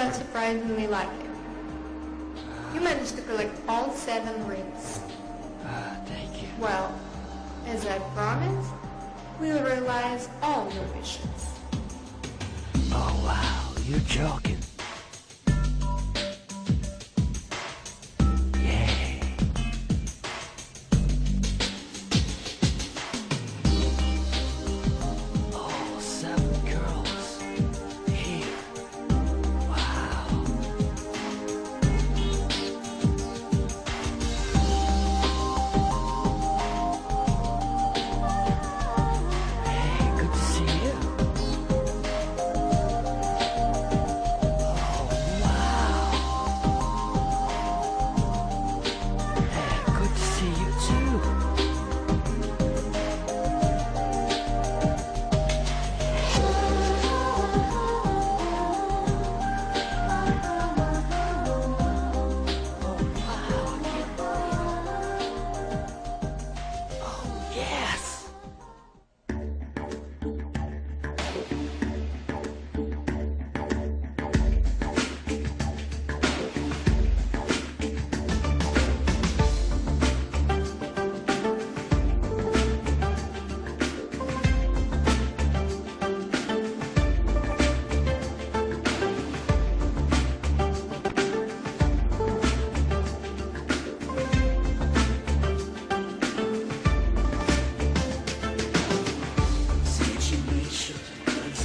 out surprisingly like it. You managed to collect all seven rings. Ah, thank you. Well, as I promised, we'll realize all your wishes. Oh, wow, you're joking.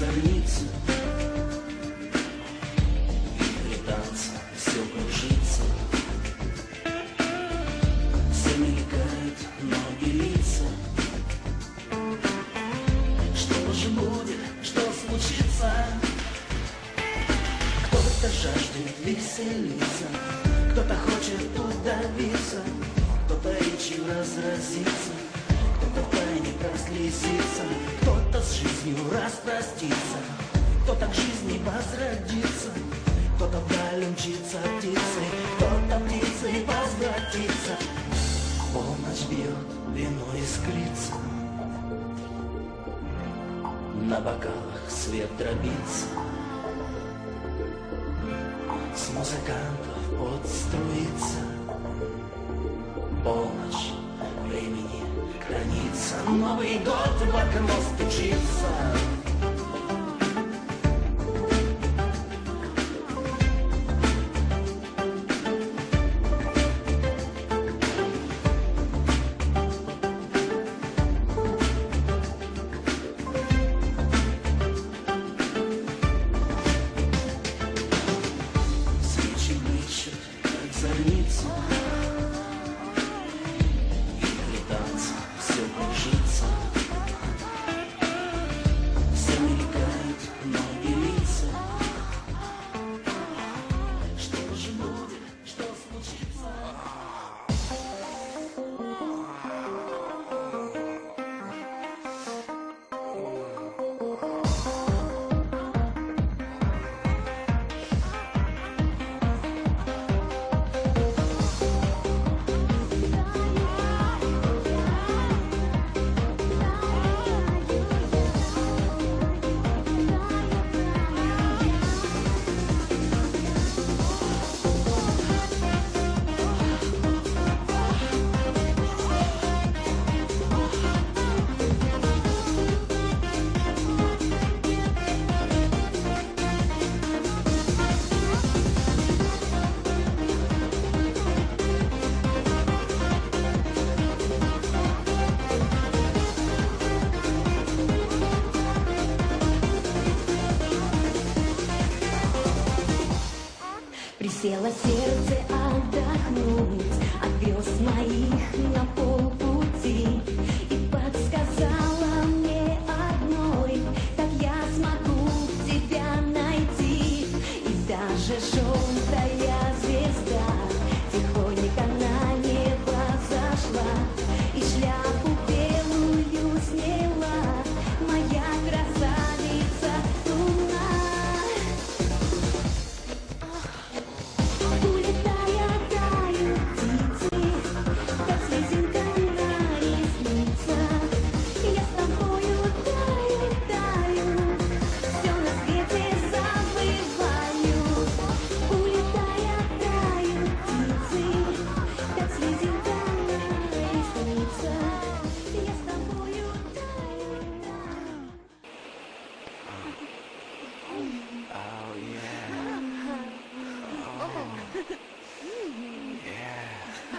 Sunny. Распростится, кто-то к жизни возродится, кто-то вдаль умчится птицей, кто-то птицей возвратится. Полночь бьет, вино искрится, на бокалах свет дробится, с музыкантов пот струится. Полночь времени граница Новый год в окно стучится Присело сердце отдохнуть от звезд моих на полпути. И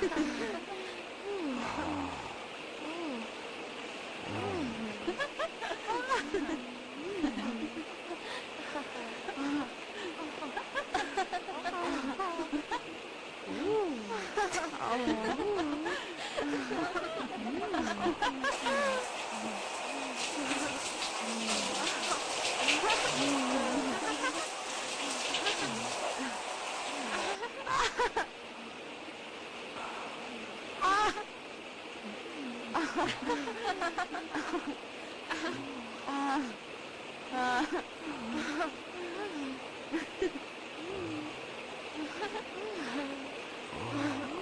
Mm-hmm. Oh.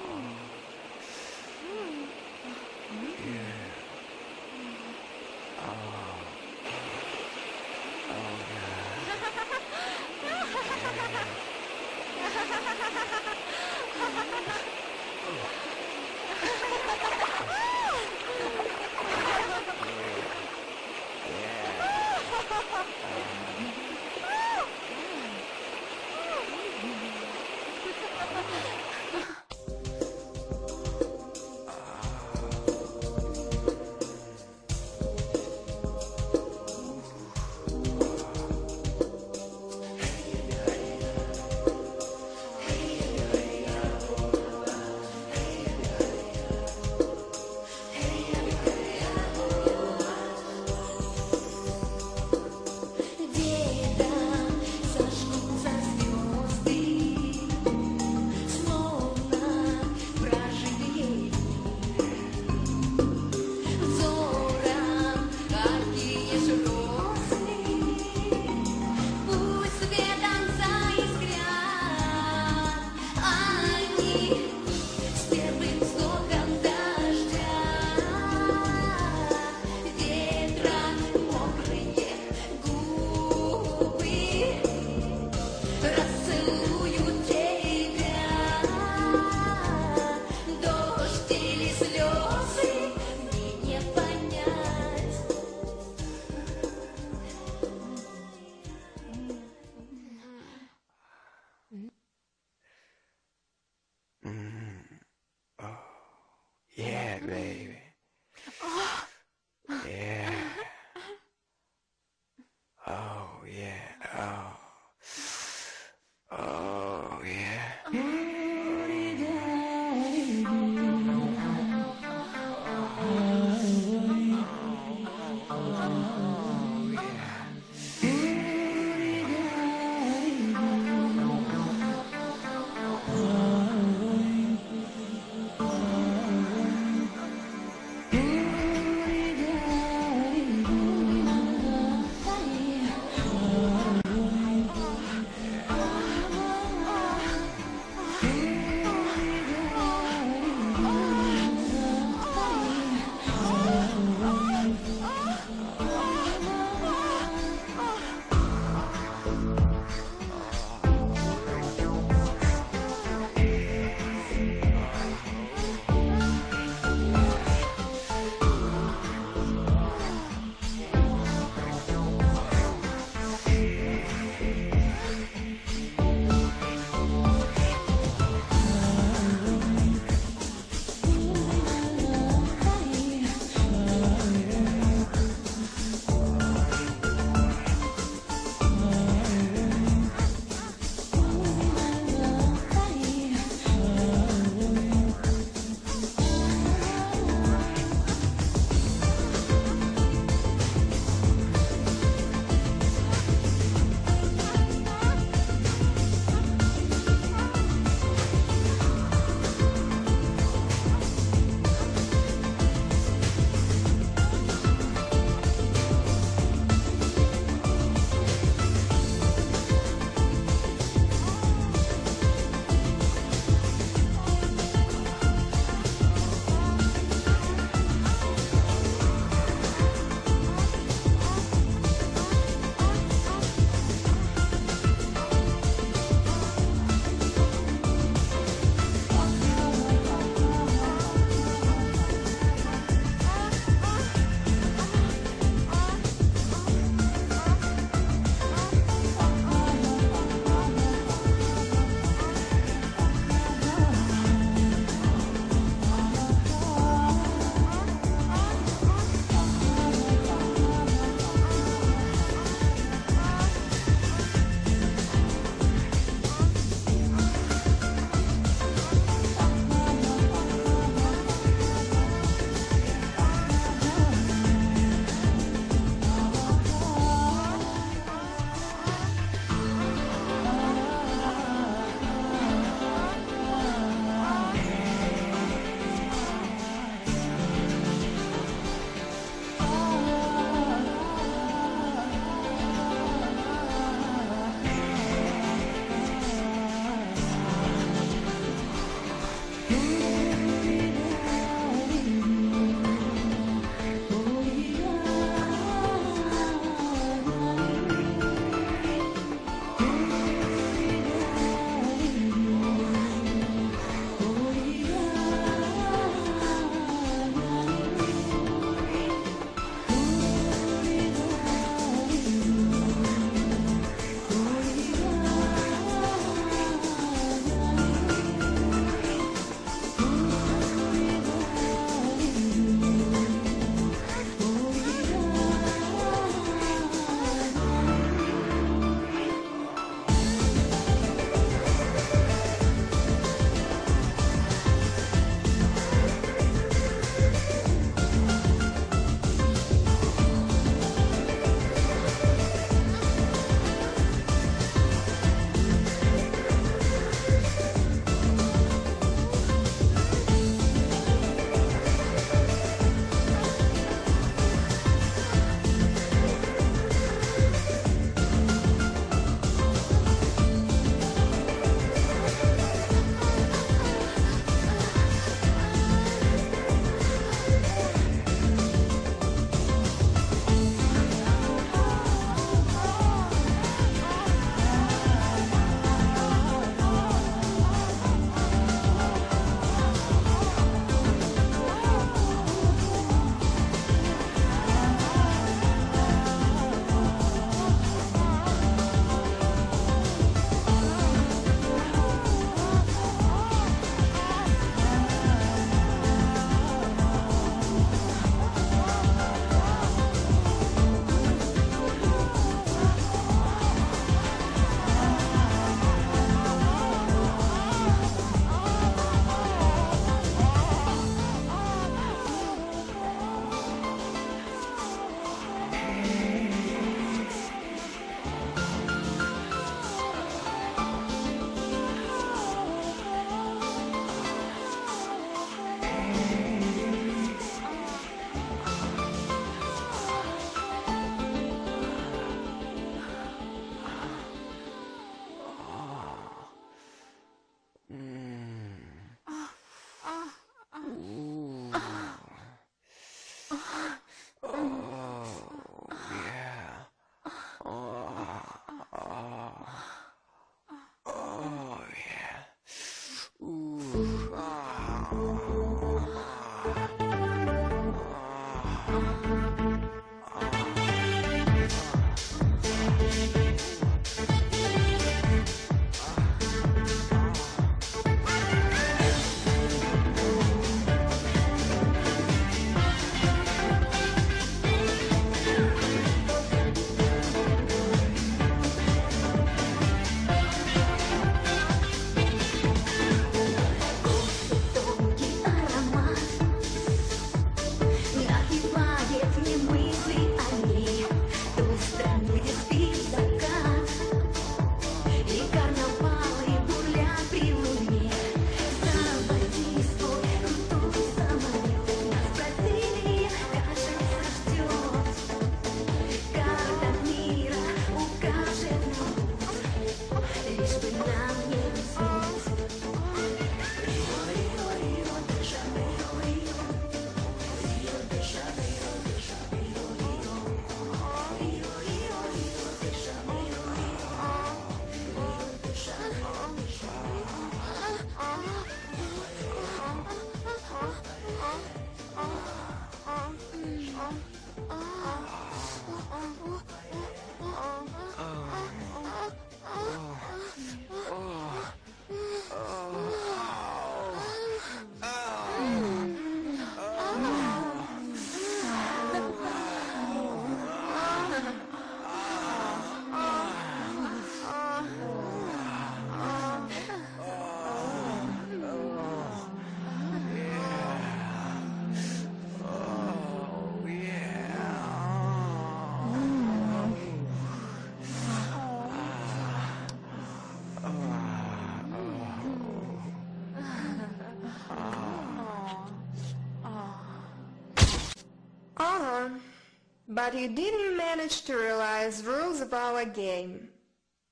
But you didn't manage to realize rules of our game.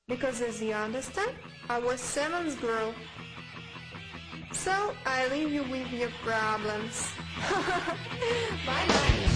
Because as you understand, I was Simmons girl. So I leave you with your problems. bye bye.